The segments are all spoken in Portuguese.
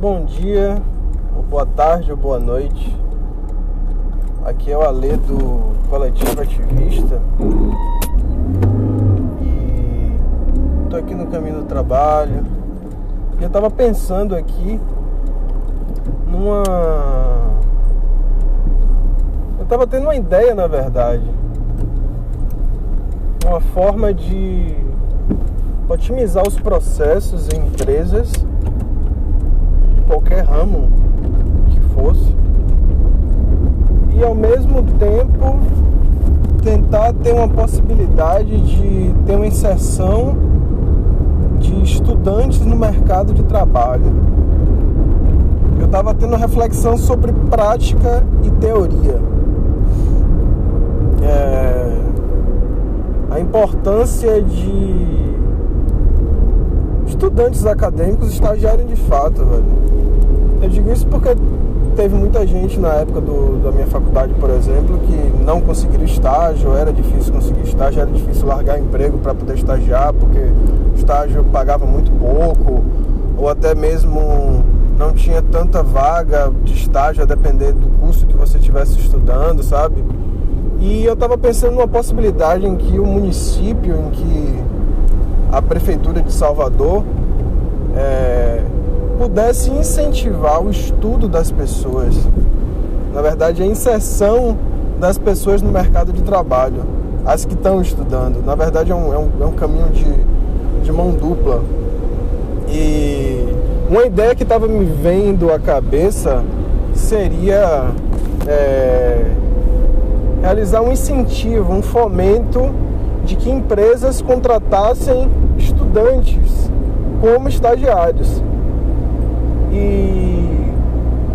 bom dia, ou boa tarde, ou boa noite. Aqui é o Alê do Coletivo Ativista. E tô aqui no caminho do trabalho. E eu tava pensando aqui numa. Eu tava tendo uma ideia, na verdade. Uma forma de otimizar os processos em empresas qualquer ramo que fosse, e ao mesmo tempo tentar ter uma possibilidade de ter uma inserção de estudantes no mercado de trabalho. Eu estava tendo reflexão sobre prática e teoria. É, a importância de estudantes acadêmicos estagiarem de fato, velho. Eu digo isso porque teve muita gente na época do, da minha faculdade, por exemplo, que não conseguiram estágio, era difícil conseguir estágio, era difícil largar emprego para poder estagiar, porque estágio pagava muito pouco, ou até mesmo não tinha tanta vaga de estágio a depender do curso que você estivesse estudando, sabe? E eu estava pensando numa possibilidade em que o município, em que a prefeitura de Salvador é, pudesse incentivar o estudo das pessoas, na verdade, a inserção das pessoas no mercado de trabalho, as que estão estudando. Na verdade, é um, é um, é um caminho de, de mão dupla. E uma ideia que estava me vendo à cabeça seria é, realizar um incentivo, um fomento de que empresas contratassem estudantes como estagiários. E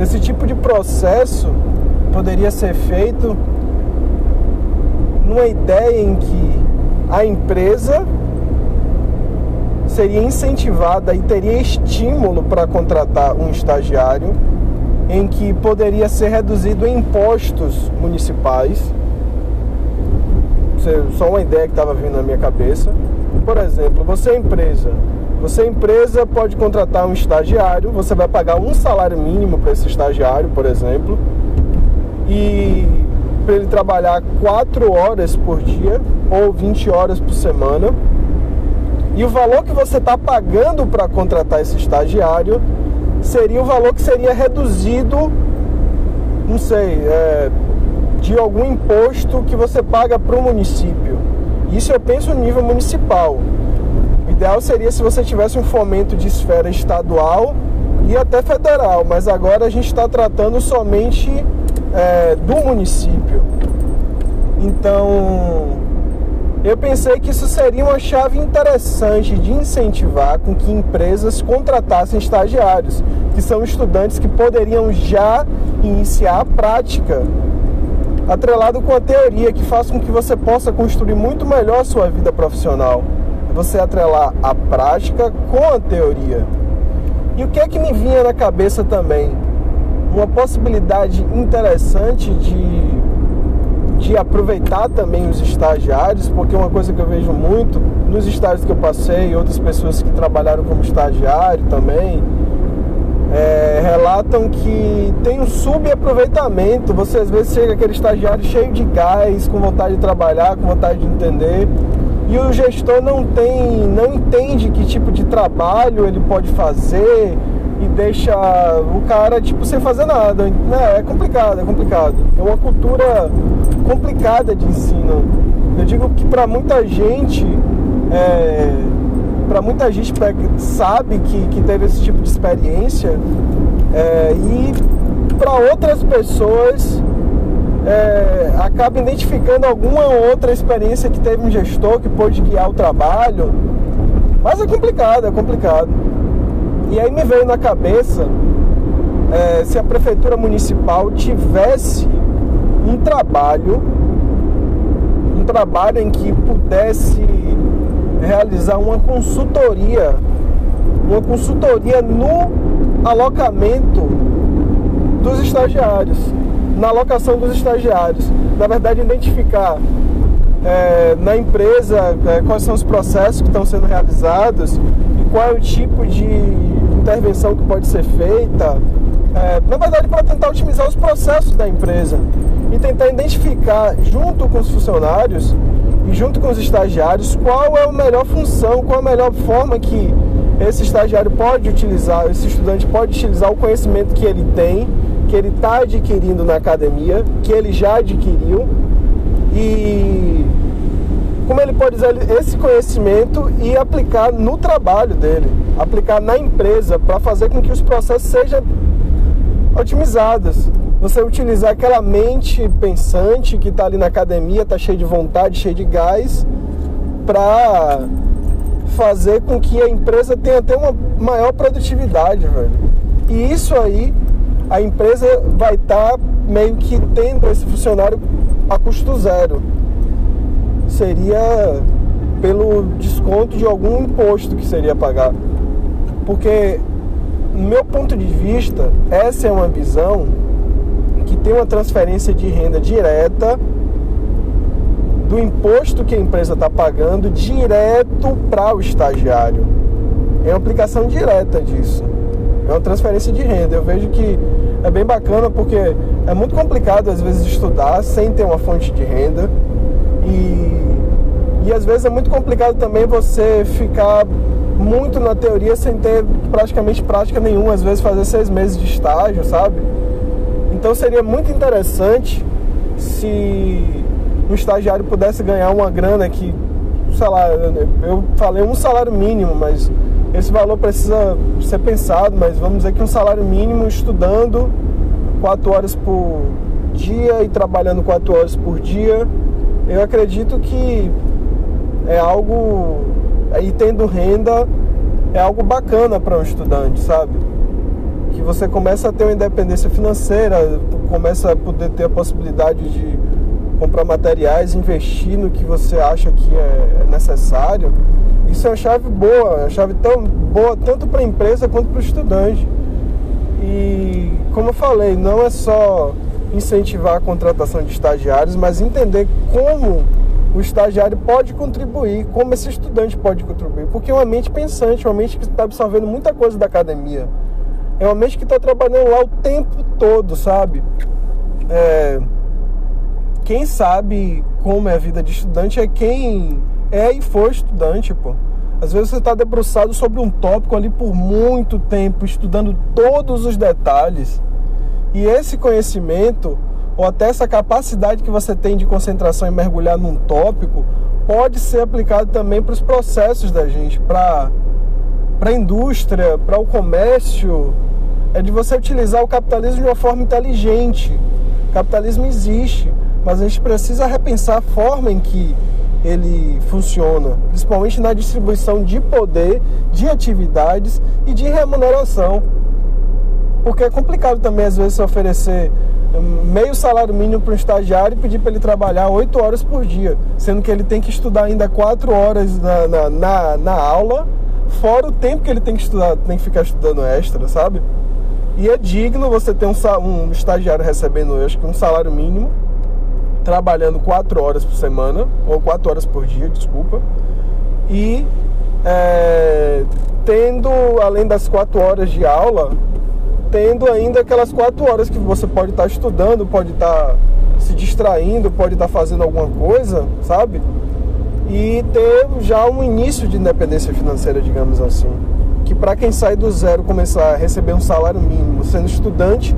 esse tipo de processo poderia ser feito numa ideia em que a empresa seria incentivada e teria estímulo para contratar um estagiário, em que poderia ser reduzido em impostos municipais. Só uma ideia que estava vindo na minha cabeça. Por exemplo, você é empresa, você, empresa, pode contratar um estagiário, você vai pagar um salário mínimo para esse estagiário, por exemplo, e para ele trabalhar 4 horas por dia ou 20 horas por semana. E o valor que você está pagando para contratar esse estagiário seria o valor que seria reduzido, não sei, é, de algum imposto que você paga para o município. Isso eu penso no nível municipal ideal seria se você tivesse um fomento de esfera estadual e até federal, mas agora a gente está tratando somente é, do município. Então, eu pensei que isso seria uma chave interessante de incentivar com que empresas contratassem estagiários, que são estudantes que poderiam já iniciar a prática, atrelado com a teoria, que faz com que você possa construir muito melhor a sua vida profissional você atrelar a prática com a teoria. E o que é que me vinha na cabeça também? Uma possibilidade interessante de, de aproveitar também os estagiários, porque uma coisa que eu vejo muito nos estágios que eu passei, outras pessoas que trabalharam como estagiário também, é, relatam que tem um subaproveitamento. Você às vezes chega aquele estagiário cheio de gás, com vontade de trabalhar, com vontade de entender, e o gestor não tem, não entende que tipo de trabalho ele pode fazer e deixa o cara tipo sem fazer nada. É, é complicado, é complicado. É uma cultura complicada de ensino. Eu digo que para muita gente, é, para muita gente sabe que, que teve esse tipo de experiência é, e para outras pessoas é, acaba identificando alguma outra experiência que teve um gestor que pôde guiar o trabalho. Mas é complicado, é complicado. E aí me veio na cabeça é, se a prefeitura municipal tivesse um trabalho, um trabalho em que pudesse realizar uma consultoria, uma consultoria no alocamento dos estagiários na alocação dos estagiários. Na verdade, identificar é, na empresa é, quais são os processos que estão sendo realizados e qual é o tipo de intervenção que pode ser feita, é, na verdade para tentar otimizar os processos da empresa e tentar identificar junto com os funcionários e junto com os estagiários qual é a melhor função, qual a melhor forma que esse estagiário pode utilizar, esse estudante pode utilizar o conhecimento que ele tem, que ele está adquirindo na academia, que ele já adquiriu e como ele pode usar esse conhecimento e aplicar no trabalho dele, aplicar na empresa para fazer com que os processos sejam otimizados. Você utilizar aquela mente pensante que está ali na academia, está cheio de vontade, cheio de gás, para fazer com que a empresa tenha até uma maior produtividade, velho. E isso aí, a empresa vai estar tá meio que tendo esse funcionário a custo zero seria pelo desconto de algum imposto que seria pagar. Porque, no meu ponto de vista, essa é uma visão que tem uma transferência de renda direta do imposto que a empresa está pagando direto para o estagiário. É uma aplicação direta disso. É uma transferência de renda. Eu vejo que é bem bacana porque é muito complicado às vezes estudar sem ter uma fonte de renda. E, e às vezes é muito complicado também você ficar muito na teoria sem ter praticamente prática nenhuma, às vezes fazer seis meses de estágio, sabe? Então seria muito interessante se um estagiário pudesse ganhar uma grana que, sei lá, eu falei um salário mínimo, mas esse valor precisa ser pensado, mas vamos dizer que um salário mínimo estudando quatro horas por dia e trabalhando quatro horas por dia eu acredito que é algo aí tendo renda é algo bacana para um estudante, sabe? Que você começa a ter uma independência financeira, começa a poder ter a possibilidade de comprar materiais, investir no que você acha que é, é necessário. Isso é uma chave boa, é uma chave tão boa tanto para a empresa quanto para o estudante. E como eu falei, não é só incentivar a contratação de estagiários, mas entender como o estagiário pode contribuir, como esse estudante pode contribuir. Porque é uma mente pensante, uma mente que está absorvendo muita coisa da academia. É uma mente que está trabalhando lá o tempo todo, sabe? É... Quem sabe como é a vida de estudante é quem é e foi estudante, pô. Às vezes você está debruçado sobre um tópico ali por muito tempo, estudando todos os detalhes e esse conhecimento, ou até essa capacidade que você tem de concentração e mergulhar num tópico, pode ser aplicado também para os processos da gente, para a indústria, para o comércio. É de você utilizar o capitalismo de uma forma inteligente. O capitalismo existe, mas a gente precisa repensar a forma em que ele funciona, principalmente na distribuição de poder, de atividades e de remuneração. Porque é complicado também, às vezes, oferecer meio salário mínimo para um estagiário e pedir para ele trabalhar oito horas por dia, sendo que ele tem que estudar ainda quatro horas na, na, na, na aula, fora o tempo que ele tem que estudar, tem que ficar estudando extra, sabe? E é digno você ter um, um estagiário recebendo, acho que um salário mínimo, trabalhando quatro horas por semana, ou quatro horas por dia, desculpa, e é, tendo, além das quatro horas de aula, tendo ainda aquelas quatro horas que você pode estar tá estudando, pode estar tá se distraindo, pode estar tá fazendo alguma coisa, sabe? E ter já um início de independência financeira, digamos assim. Que para quem sai do zero começar a receber um salário mínimo, sendo estudante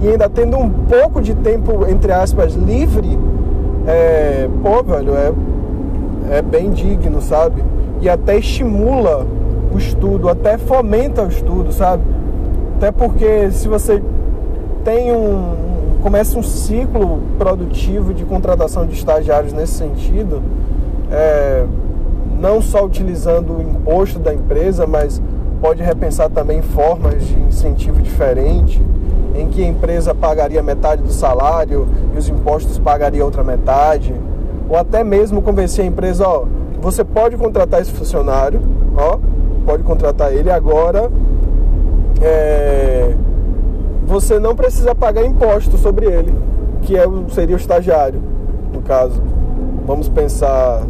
e ainda tendo um pouco de tempo, entre aspas, livre, é, pô, velho, é, é bem digno, sabe? E até estimula o estudo, até fomenta o estudo, sabe? Até porque se você tem um começa um ciclo produtivo de contratação de estagiários nesse sentido, é, não só utilizando o imposto da empresa, mas pode repensar também formas de incentivo diferente, em que a empresa pagaria metade do salário e os impostos pagaria outra metade, ou até mesmo convencer a empresa, ó, você pode contratar esse funcionário, ó, pode contratar ele agora é, você não precisa pagar imposto sobre ele, que é, seria o estagiário, no caso. Vamos pensar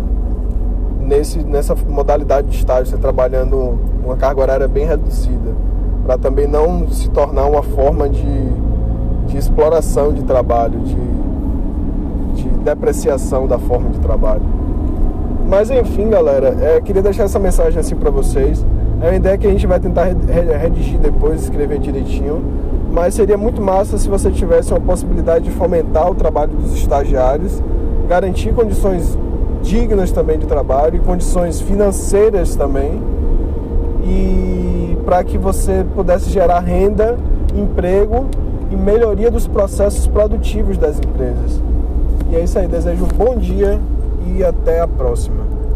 nesse, nessa modalidade de estágio, você trabalhando uma carga horária bem reduzida, para também não se tornar uma forma de, de exploração de trabalho, de, de depreciação da forma de trabalho. Mas enfim, galera, é, queria deixar essa mensagem assim para vocês. É uma ideia que a gente vai tentar redigir depois, escrever direitinho. Mas seria muito massa se você tivesse uma possibilidade de fomentar o trabalho dos estagiários, garantir condições dignas também de trabalho e condições financeiras também. E para que você pudesse gerar renda, emprego e melhoria dos processos produtivos das empresas. E é isso aí, desejo um bom dia e até a próxima.